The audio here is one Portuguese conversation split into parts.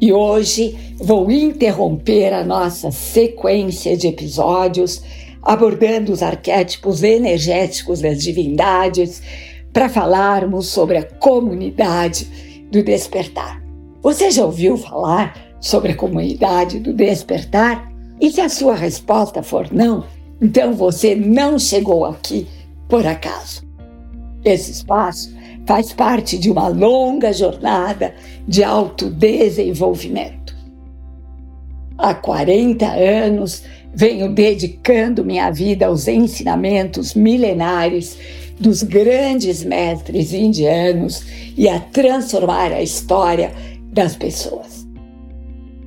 E hoje vou interromper a nossa sequência de episódios abordando os arquétipos energéticos das divindades para falarmos sobre a comunidade do despertar. Você já ouviu falar sobre a comunidade do despertar? E se a sua resposta for não, então você não chegou aqui por acaso. Esse espaço faz parte de uma longa jornada de autodesenvolvimento. Há 40 anos venho dedicando minha vida aos ensinamentos milenares dos grandes mestres indianos e a transformar a história das pessoas.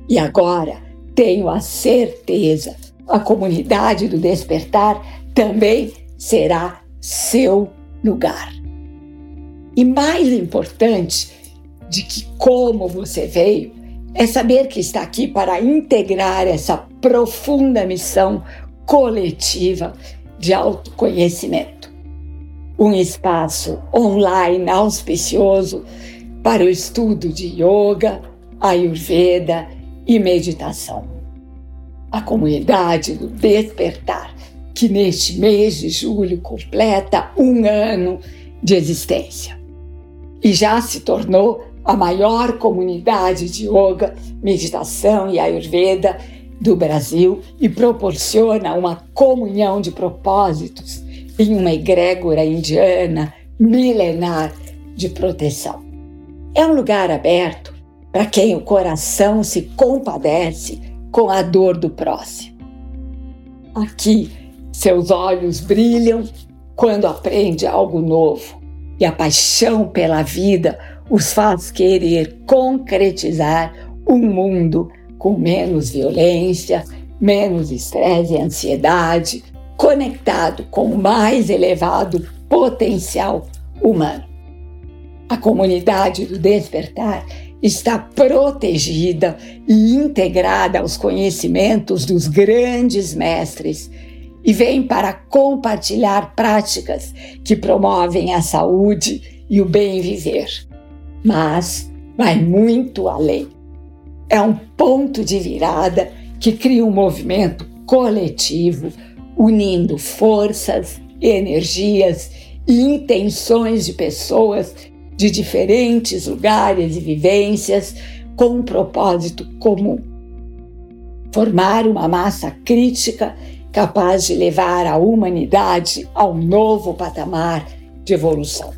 E agora tenho a certeza, a comunidade do despertar também será seu lugar. E mais importante de que como você veio é saber que está aqui para integrar essa profunda missão coletiva de autoconhecimento. Um espaço online auspicioso para o estudo de yoga, ayurveda e meditação. A comunidade do despertar, que neste mês de julho completa um ano de existência e já se tornou a maior comunidade de yoga, meditação e ayurveda do Brasil e proporciona uma comunhão de propósitos em uma egrégora indiana milenar de proteção. É um lugar aberto para quem o coração se compadece com a dor do próximo. Aqui, seus olhos brilham quando aprende algo novo e a paixão pela vida os faz querer concretizar um mundo com menos violência, menos estresse e ansiedade, conectado com o mais elevado potencial humano. A comunidade do despertar está protegida e integrada aos conhecimentos dos grandes mestres e vem para compartilhar práticas que promovem a saúde e o bem viver. Mas vai muito além. É um ponto de virada que cria um movimento coletivo, unindo forças, energias e intenções de pessoas de diferentes lugares e vivências com um propósito comum. Formar uma massa crítica capaz de levar a humanidade ao novo patamar de evolução.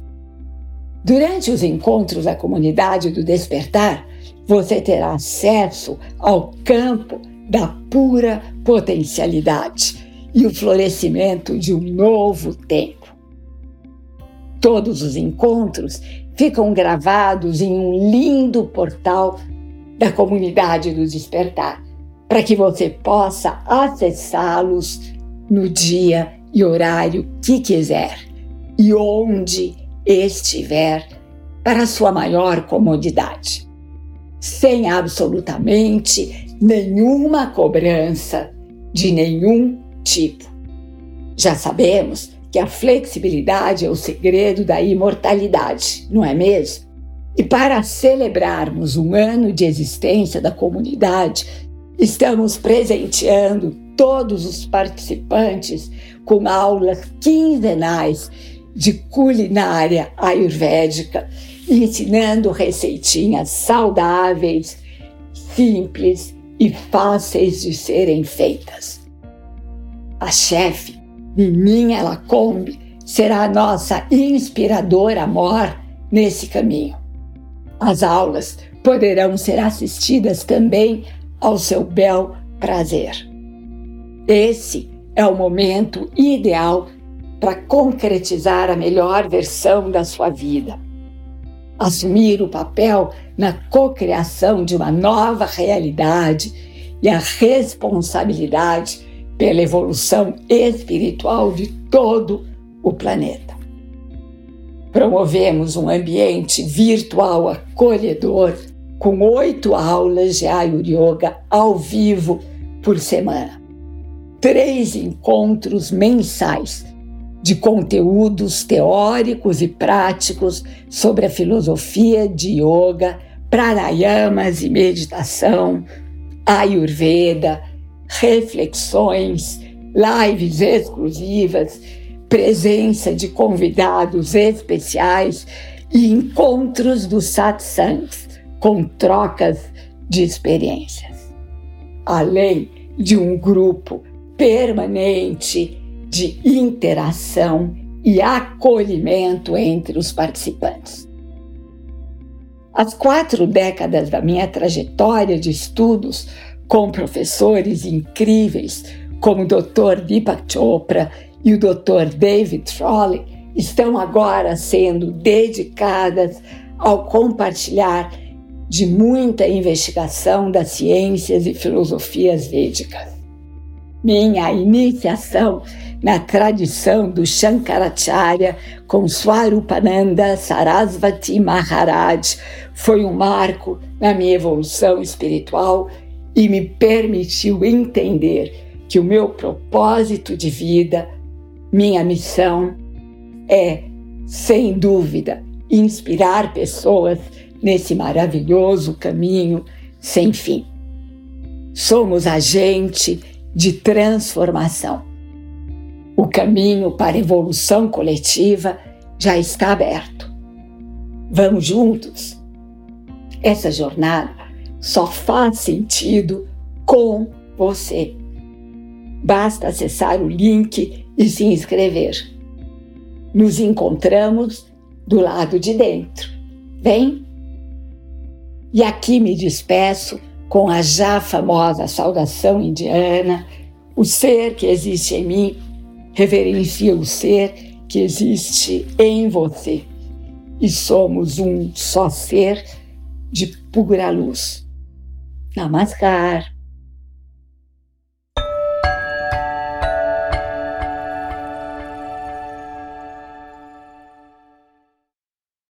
Durante os encontros da comunidade do despertar, você terá acesso ao campo da pura potencialidade e o florescimento de um novo tempo. Todos os encontros ficam gravados em um lindo portal da comunidade do despertar para que você possa acessá-los no dia e horário que quiser e onde estiver para sua maior comodidade, sem absolutamente nenhuma cobrança de nenhum tipo. Já sabemos que a flexibilidade é o segredo da imortalidade, não é mesmo? E para celebrarmos um ano de existência da comunidade, Estamos presenteando todos os participantes com aulas quinzenais de culinária ayurvédica, ensinando receitinhas saudáveis, simples e fáceis de serem feitas. A chefe, Nininha Lacombe, será a nossa inspiradora amor nesse caminho. As aulas poderão ser assistidas também ao seu bel prazer. Esse é o momento ideal para concretizar a melhor versão da sua vida. Assumir o papel na cocriação de uma nova realidade e a responsabilidade pela evolução espiritual de todo o planeta. Promovemos um ambiente virtual acolhedor com oito aulas de Ayur Yoga ao vivo por semana. Três encontros mensais de conteúdos teóricos e práticos sobre a filosofia de yoga, pranayamas e meditação, ayurveda, reflexões, lives exclusivas, presença de convidados especiais e encontros dos satsangs com trocas de experiências. Além de um grupo permanente de interação e acolhimento entre os participantes. As quatro décadas da minha trajetória de estudos com professores incríveis como o Dr. Deepak Chopra e o Dr. David Trolley estão agora sendo dedicadas ao compartilhar de muita investigação das ciências e filosofias védicas. Minha iniciação na tradição do Shankaracharya com Swarupananda Sarasvati Maharaj foi um marco na minha evolução espiritual e me permitiu entender que o meu propósito de vida, minha missão é, sem dúvida, inspirar pessoas nesse maravilhoso caminho sem fim. Somos agente de transformação. O caminho para a evolução coletiva já está aberto. Vamos juntos? Essa jornada só faz sentido com você. Basta acessar o link e se inscrever. Nos encontramos do lado de dentro. Vem? E aqui me despeço com a já famosa saudação indiana: o ser que existe em mim reverencia o ser que existe em você. E somos um só ser de pura luz. Namaskar.